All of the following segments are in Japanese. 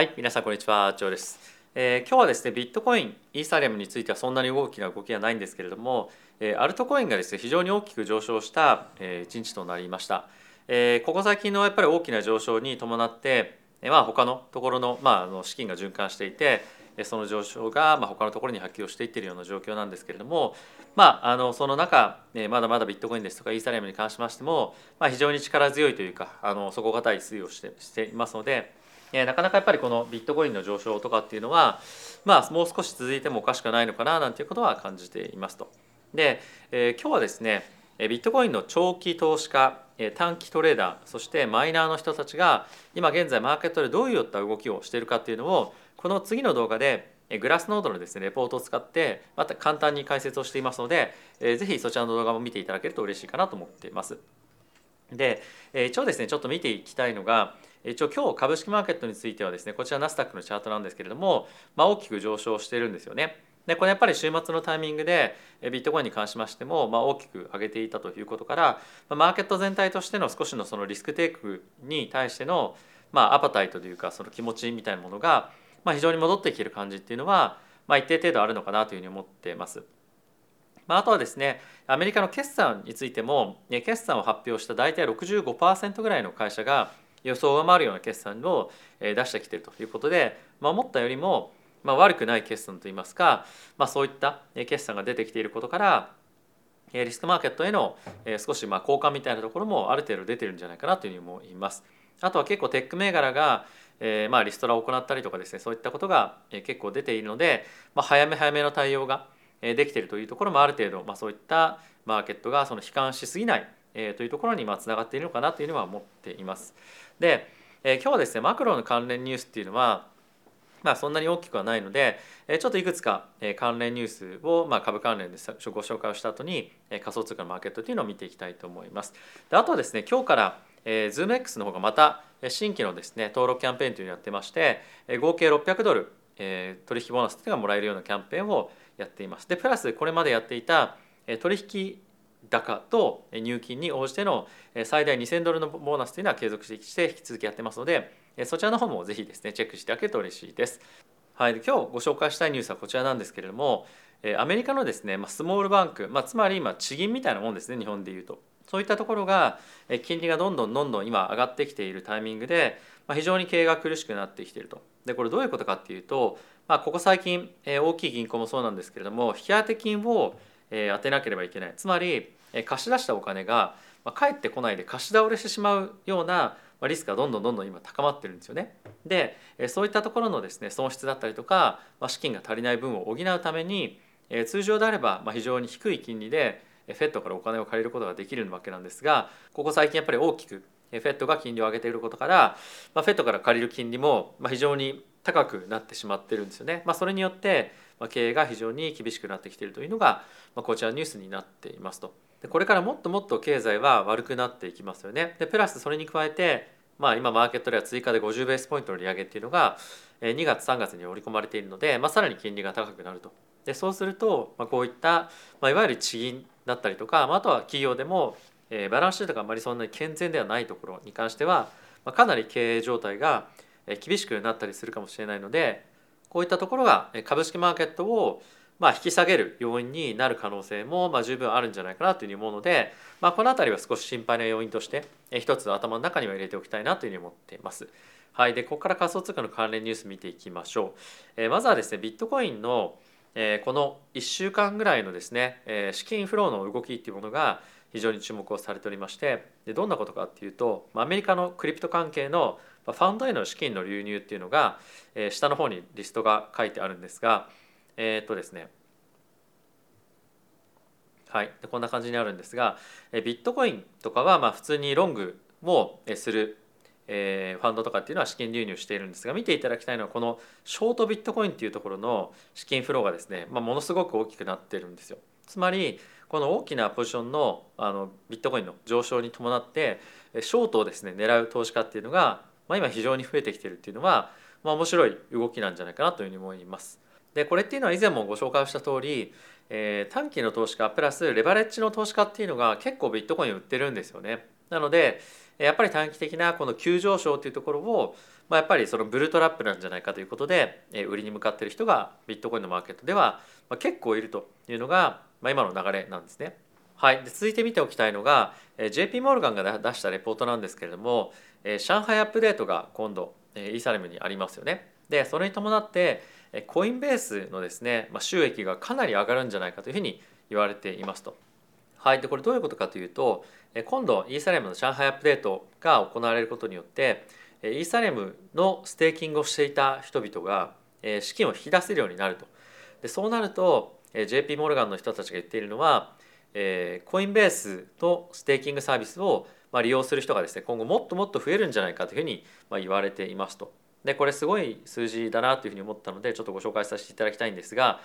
はい、皆さんこんにちは、チョウです。えー今日はですね、ビットコイン、イーサリアムについてはそんなに大きな動きはないんですけれども、えーアルトコインがですね、非常に大きく上昇した、えー一日となりました。えーここ最近のやっぱり大きな上昇に伴って、えーまあ他のところのまああの資金が循環していて、その上昇がまあ他のところに波及をしていっているような状況なんですけれども、まああのその中、えまだまだビットコインですとかイーサリアムに関しましても、まあ非常に力強いというか、あの底堅い推移をしてしていますので。えなかなかやっぱりこのビットコインの上昇とかっていうのは、まあ、もう少し続いてもおかしくないのかななんていうことは感じていますと。で、えー今日はですねビットコインの長期投資家短期トレーダーそしてマイナーの人たちが今現在マーケットでどういった動きをしているかっていうのをこの次の動画でグラスノードのですねレポートを使ってまた簡単に解説をしていますので、えーぜひそちらの動画も見ていただけると嬉しいかなと思っています。で、一応ですねちょっと見ていきたいのが一応今日株式マーケットについてはですねこちらナスダックのチャートなんですけれども、まあ、大きく上昇してるんですよね。でこれやっぱり週末のタイミングでビットコインに関しましても、まあ、大きく上げていたということから、まあマーケット全体としての少しのそのリスクテイクに対しての、まあ、アパタイトというかその気持ちみたいなものが、まあ、非常に戻ってきてる感じっていうのは、まあ、一定程度あるのかなというふうに思っています。まあ、あとはですねアメリカの決算についても決算を発表した大体65%ぐらいの会社が予想を上回るような決算をえ出してきているということで、まあ、思ったよりもまあ悪くない決算といいますか、まあ、そういったえ決算が出てきていることからえリスクマーケットへのえ少しまあ交換みたいなところもある程度出てるんじゃないかなというふうに思います。あとは結構テック銘柄がえーまあリストラを行ったりとかですねそういったことがえー結構出ているので、まあ、早め早めの対応がえーできているというところもある程度、まあ、そういったマーケットがその悲観しすぎない、えーというところにまあつながっているのかなというのは思っています。で、えー今日はですねマクロの関連ニュースっていうのはまあそんなに大きくはないので、えーちょっといくつか関連ニュースを、まあ、株関連でご紹介をした後に仮想通貨のマーケットというのを見ていきたいと思います。であとはですね今日からえー ZoomX の方がまた新規のですね登録キャンペーンというのをやってまして合計600ドルえー取引ボーナスというのがもらえるようなキャンペーンをやっています。でプラスこれまでやっていた取引高と入金に応じての最大2000ドルのボーナスというのは継続して引き続きやってますのでそちらの方もぜひですねチェックしていただけると嬉しいです。はい、今日ご紹介したいニュースはこちらなんですけれどもアメリカのですね、スモールバンク、まあ、つまり今地銀みたいなもんですね日本でいうと。そういったところが金利がどんどんどんどん今上がってきているタイミングで、非常に経営が苦しくなってきていると。でこれどういうことかっていうと、まあ、ここ最近大きい銀行もそうなんですけれども引き当て金をえー当てなければいけないつまりえー貸し出したお金がまあ返ってこないで貸し倒れしてしまうようなまあリスクがどんどんどんどん今高まってるんですよね。でえーそういったところのですね損失だったりとか、まあ、資金が足りない分を補うためにえー通常であればまあ非常に低い金利でえー FED からお金を借りることができるわけなんですがここ最近やっぱり大きくえー FED が金利を上げていることから、まあ、FED から借りる金利も非常に高くなってしまってるんですよね。まあ、それによって経営が非常に厳しくなってきているというのが、まあ、こちらニュースになっていますと。でこれからもっともっと経済は悪くなっていきますよね。でプラスそれに加えて、まあ、今マーケットでは追加で50ベースポイントの利上げっていうのが2月3月に織り込まれているので、まあ、さらに金利が高くなると。でそうすると、まあ、こういった、まあ、いわゆる地銀だったりとか、まあ、あとは企業でも、えーバランスシートがあまりそんなに健全ではないところに関しては、まあ、かなり経営状態が厳しくなったりするかもしれないのでこういったところがえ株式マーケットをまあ引き下げる要因になる可能性もまあ十分あるんじゃないかなというふうに思うので、まあ、この辺りは少し心配な要因としてえ一つ頭の中には入れておきたいなというふうに思っています。はい、でここから仮想通貨の関連ニュース見ていきましょう。えーまずはですねビットコインの、えーこの1週間ぐらいのですね、えー資金フローの動きっていうものが非常に注目をされておりましてでどんなことかっていうとまあアメリカのクリプト関係のファンドへの資金の流入っていうのが、えー下の方にリストが書いてあるんですがえっとですねはい、こんな感じにあるんですがえビットコインとかはまあ普通にロングをするえーファンドとかっていうのは資金流入しているんですが見ていただきたいのはこのショートビットコインっていうところの資金フローがですね、まあ、ものすごく大きくなってるんですよ。つまりこの大きなポジションのあのビットコインの上昇に伴ってショートをですね狙う投資家っていうのが、まあ、今非常に増えてきてるっていうのは、まあ、面白い動きなんじゃないかなというふうに思います。でこれっていうのは以前もご紹介した通り、えー短期の投資家プラスレバレッジの投資家っていうのが結構ビットコイン売ってるんですよね。なので、やっぱり短期的なこの急上昇というところを、まあ、やっぱりそのブルートラップなんじゃないかということでえ売りに向かってる人がビットコインのマーケットではま結構いるというのが、まあ、今の流れなんですね。はい、で続いて見ておきたいのがえ JP モルガンが出したレポートなんですけれどもえ上海アップデートが今度えイーサレムにありますよね。でそれに伴ってえコインベースのですね、まあ、収益がかなり上がるんじゃないかというふうに言われていますと。はい、でこれどういうことかというとえ今度イーサレムの上海アップデートが行われることによってえイーサレムのステーキングをしていた人々がえ資金を引き出せるようになると。でそうなるとえ JP モルガンの人たちが言っているのはえコインベースとステーキングサービスをまあ利用する人がですね今後もっともっと増えるんじゃないかというふうにまあ言われていますと。でこれすごい数字だなというふうに思ったのでちょっとご紹介させていただきたいんですが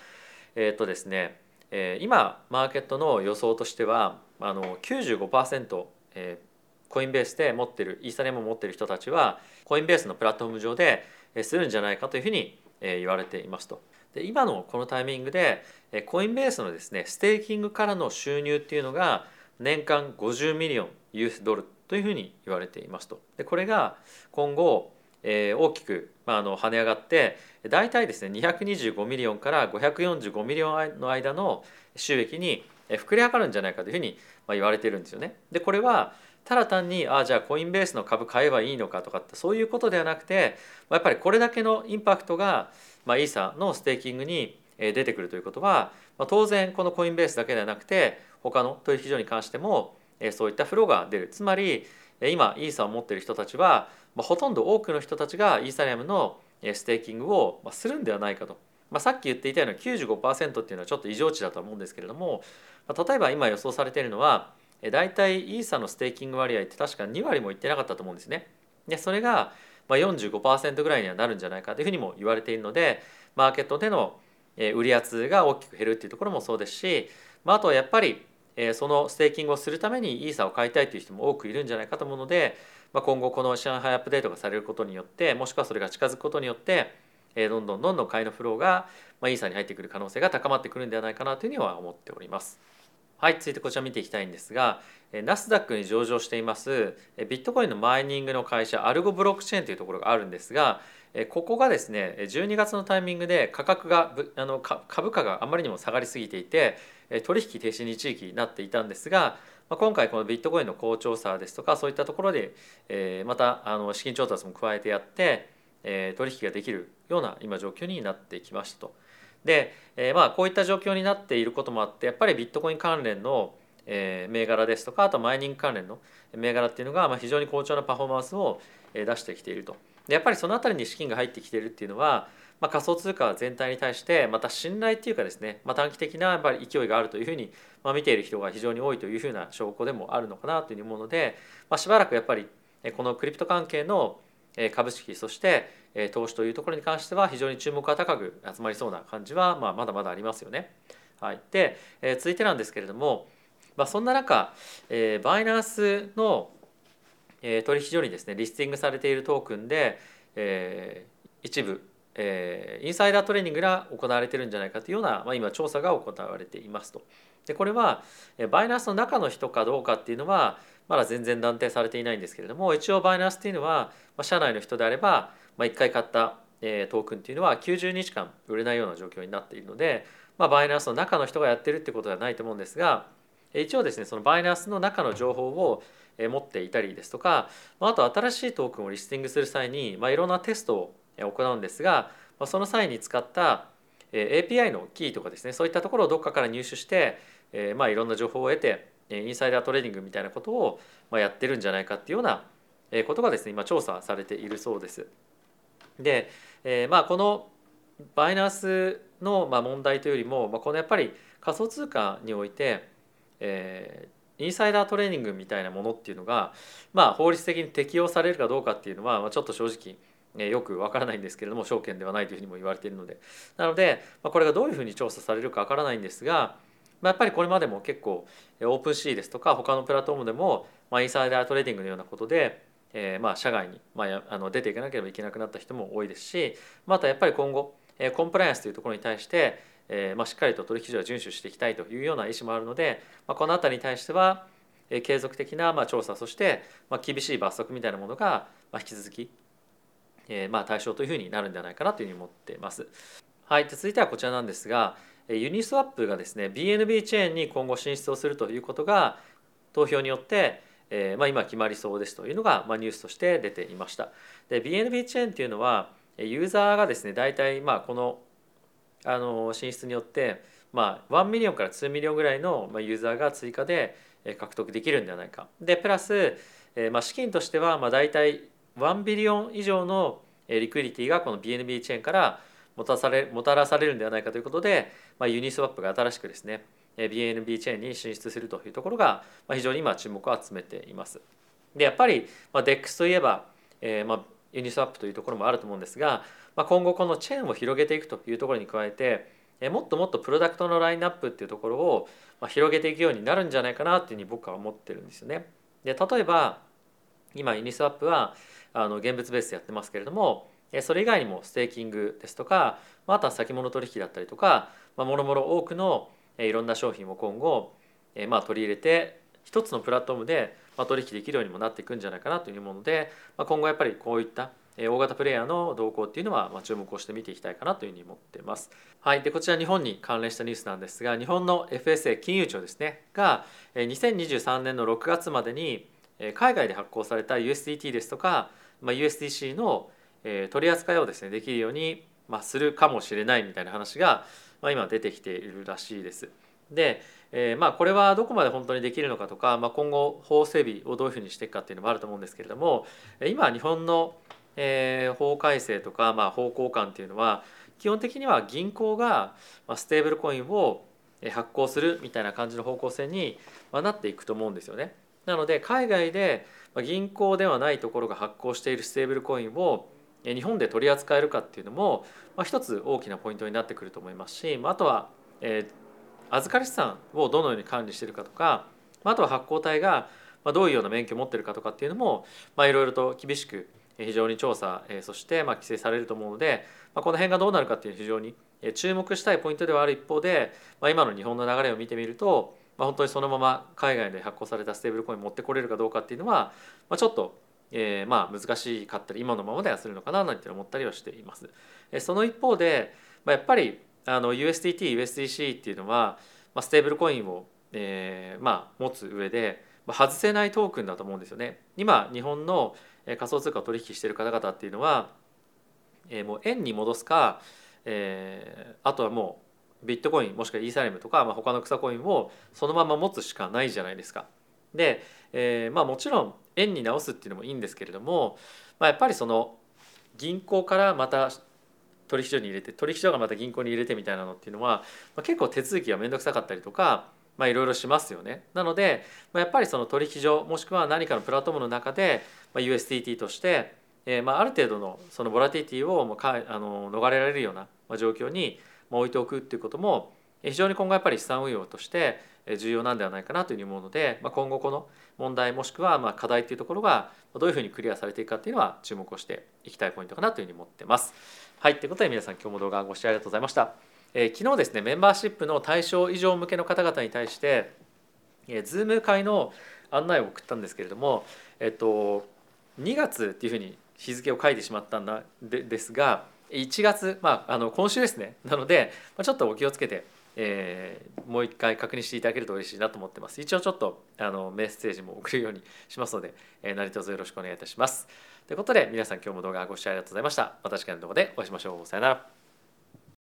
えっ、とですねえ今マーケットの予想としてはあの95%、えー、コインベースで持ってるイーサリアムを持ってる人たちはコインベースのプラットフォーム上でするんじゃないかというふうに言われていますと。で今のこのタイミングでコインベースのですねステーキングからの収入っていうのが年間50ミリオン US ドルというふうに言われていますと。でこれが今後えー、大きく、まあ、あの跳ね上がって大体ですね225ミリオンから545ミリオンの間の収益に膨れ上がるんじゃないかというふうに言われてるんですよね。でこれはただ単にああじゃあコインベースの株買えばいいのかとかってそういうことではなくてやっぱりこれだけのインパクトが、まあ、イーサのステーキングに出てくるということは、まあ、当然このコインベースだけではなくて他の取引所に関してもそういったフローが出るつまり今イーサを持っている人たちは、ほとんど多くの人たちがイーサリアムのステーキングをするんではないかと、まあ、さっき言っていたような95%っていうのはちょっと異常値だと思うんですけれども、例えば今予想されているのは大体イーサのステーキング割合って確か2割もいってなかったと思うんですね。でそれが45%ぐらいにはなるんじゃないかというふうにも言われているのでマーケットでの売り圧が大きく減るっていうところもそうですし、まあ、あとはやっぱりそのステーキングをするためにイーサを買いたいという人も多くいるんじゃないかと思うのでまあ、今後この上海アップデートがされることによってもしくはそれが近づくことによってどんどんどんどん買いのフローが、まあ、イーサに入ってくる可能性が高まってくるんではないかなというふうには思っております。はい、続いてこちら見ていきたいんですが、ナスダックに上場していますビットコインのマイニングの会社アルゴブロックチェーンというところがあるんですが、ここがですね12月のタイミングで価格があの株価があまりにも下がりすぎていて取引停止に地域になっていたんですが、今回このビットコインの好調さですとかそういったところで、またあの資金調達も加えてやって、取引ができるような今状況になってきましたと。で、まあこういった状況になっていることもあってやっぱりビットコイン関連の銘柄ですとかあとマイニング関連の銘柄っていうのが非常に好調なパフォーマンスを出してきているとでやっぱりその辺りに資金が入ってきているっていうのは、まあ、仮想通貨全体に対してまた信頼っていうかですね、まあ、短期的なやっぱり勢いがあるというふうにまあ、見ている人が非常に多いというふうな証拠でもあるのかなというふうに思うので、まあ、しばらくやっぱりこのクリプト関係の株式そして投資というところに関しては非常に注目が高く集まりそうな感じはまあまだまだありますよね。はい、でえ続いてなんですけれども、まあ、そんな中えバイナンスの取引所にですねリスティングされているトークンでえ一部えインサイダートレーニングが行われてるんじゃないかというような、まあ、今調査が行われていますと。でこれはバイナンスの中の人かどうかっていうのはまだ全然断定されていないんですけれども一応バイナンスっていうのは、まあ、社内の人であれば、まあ、1回買った、えトークンっていうのは90日間売れないような状況になっているので、まあ、バイナンスの中の人がやってるってことではないと思うんですが一応ですねそのバイナンスの中の情報を持っていたりですとかあと新しいトークンをリスティングする際に、まあ、いろんなテストを行うんですがその際に使った API のキーとかですねそういったところをどっかから入手してえ、まあいろんな情報を得てインサイダートレーニングみたいなことをまやってるんじゃないかっていうようなことがですね今調査されているそうです。で、え、まあこのバイナンスの問題というよりも、まあ、このやっぱり仮想通貨において、え、インサイダートレーニングみたいなものっていうのが、まあ、法律的に適用されるかどうかっていうのは、まあ、ちょっと正直よくわからないんですけれども証券ではないというふうにも言われているので。なので、ま、これがどういうふうに調査されるかわからないんですが、ま、やっぱりこれまでも結構オープンシーですとか他のプラットフォームでも、ま、インサイダートレーディングのようなことで、え、ま社外に、まあ、あの出ていかなければいけなくなった人も多いですしまたやっぱり今後コンプライアンスというところに対して、えま、しっかりと取引所は遵守していきたいというような意思もあるので、ま、この辺りに対しては継続的なま調査そしてま厳しい罰則みたいなものが引き続きえまあ対象というふうになるんではないかなというふうに思っています。はい、続いてはこちらなんですがユニスワップがですね BNB チェーンに今後進出をするということが投票によって、えまあ、今決まりそうですというのが、まあニュースとして出ていました。で BNB チェーンっていうのはユーザーがですね大体まあこのあの進出によってまあ1ミリオンから2ミリオンぐらいのユーザーが追加で獲得できるんではないか。でプラス、えまあ、資金としてはまあ大体1ビリオン以上のリクイディティがこの BNB チェーンからもたされもたらされるんではないかということで、まあ、ユニスワップが新しくですね BNB チェーンに進出するというところが非常に今注目を集めています。でやっぱり、DEX といえば、えーまあ、ユニスワップというところもあると思うんですが、まあ、今後このチェーンを広げていくというところに加えて、もっともっとプロダクトのラインナップっていうところを、広げていくようになるんじゃないかなっていうふうに僕は思ってるんですよね。で例えば今ユニスワップはあの現物ベースでやってますけれどもそれ以外にもステーキングですとかあとは先物取引だったりとかもろもろ多くのいろんな商品を今後まあ取り入れて一つのプラットフォームで取引できるようにもなっていくんじゃないかなというもので今後やっぱりこういった大型プレイヤーの動向っていうのは注目をして見ていきたいかなというふうに思っています。はい、でこちら日本に関連したニュースなんですが日本の FSA 金融庁ですねが2023年の6月までに海外で発行された USDT ですとか、まあ、USDC のえ取り扱いをですねできるように、まあ、するかもしれないみたいな話が、まあ、今出てきているらしいです。で、えー、まあこれはどこまで本当にできるのかとか、まあ、今後法整備をどういうふうにしていくかっていうのもあると思うんですけれども今日本の、えー、法改正とか、まあ、法交換っていうのは基本的には銀行がステーブルコインを発行するみたいな感じの方向性になっていくと思うんですよね。なので海外で銀行ではないところが発行しているステーブルコインを日本で取り扱えるかっていうのも、一つ大きなポイントになってくると思いますしあとは、預かり資産をどのように管理しているかとかあとは発行体がどういうような免許を持ってるかとかっていうのも、いろいろと厳しく非常に調査そしてま規制されると思うので、この辺がどうなるかっていうのは非常に注目したいポイントではある一方で、今の日本の流れを見てみると、まあ、本当にそのまま海外で発行されたステーブルコイン持ってこれるかどうかっていうのは、まあ、ちょっとえー、まあ難しかったり今のままではするのかななんて思ったりはしています。その一方で、まあ、やっぱりあの USDT、USDC っていうのは、まあ、ステーブルコインを、えー、まあ持つ上で、まあ、外せないトークンだと思うんですよね。今日本の仮想通貨を取引している方々っていうのは、えー、もう円に戻すか、えー、あとはもうビットコインもしくはイーサリアムとか、まあ、他の草コインをそのまま持つしかないじゃないですか。で、えー、まあもちろん円に直すっていうのもいいんですけれども、まあ、やっぱりその銀行からまた取引所に入れて取引所がまた銀行に入れてみたいなのっていうのは、まあ、結構手続きが面倒くさかったりとかまあいろいろしますよね。なので、まあ、やっぱりその取引所もしくは何かのプラットフォームの中で、まあ、USDT として、えー、まあある程度のそのボラティティをもうかあの逃れられるような状況に置いておくっていうことも非常に今後やっぱり資産運用として重要なんではないかなというふうに思うので、まあ、今後この問題もしくはまあ課題というところがどういうふうにクリアされていくかっていうのは注目をしていきたいポイントかなというふうに思ってます。はいということで皆さん今日も動画ご視聴ありがとうございました。えー、昨日ですねメンバーシップの対象以上向けの方々に対して、えー、Zoom 会の案内を送ったんですけれども、えっと、2月っていうふうに日付を書いてしまったんだでですが1月、まあ、あの今週ですねなので、まあ、ちょっとお気をつけてえー、もう一回確認していただけると嬉しいなと思ってます。一応ちょっとあのメッセージも送るようにしますので、えー、何卒よろしくお願いいたします。ということで皆さん今日も動画ご視聴ありがとうございました。また次回の動画でお会いしましょう。さよなら。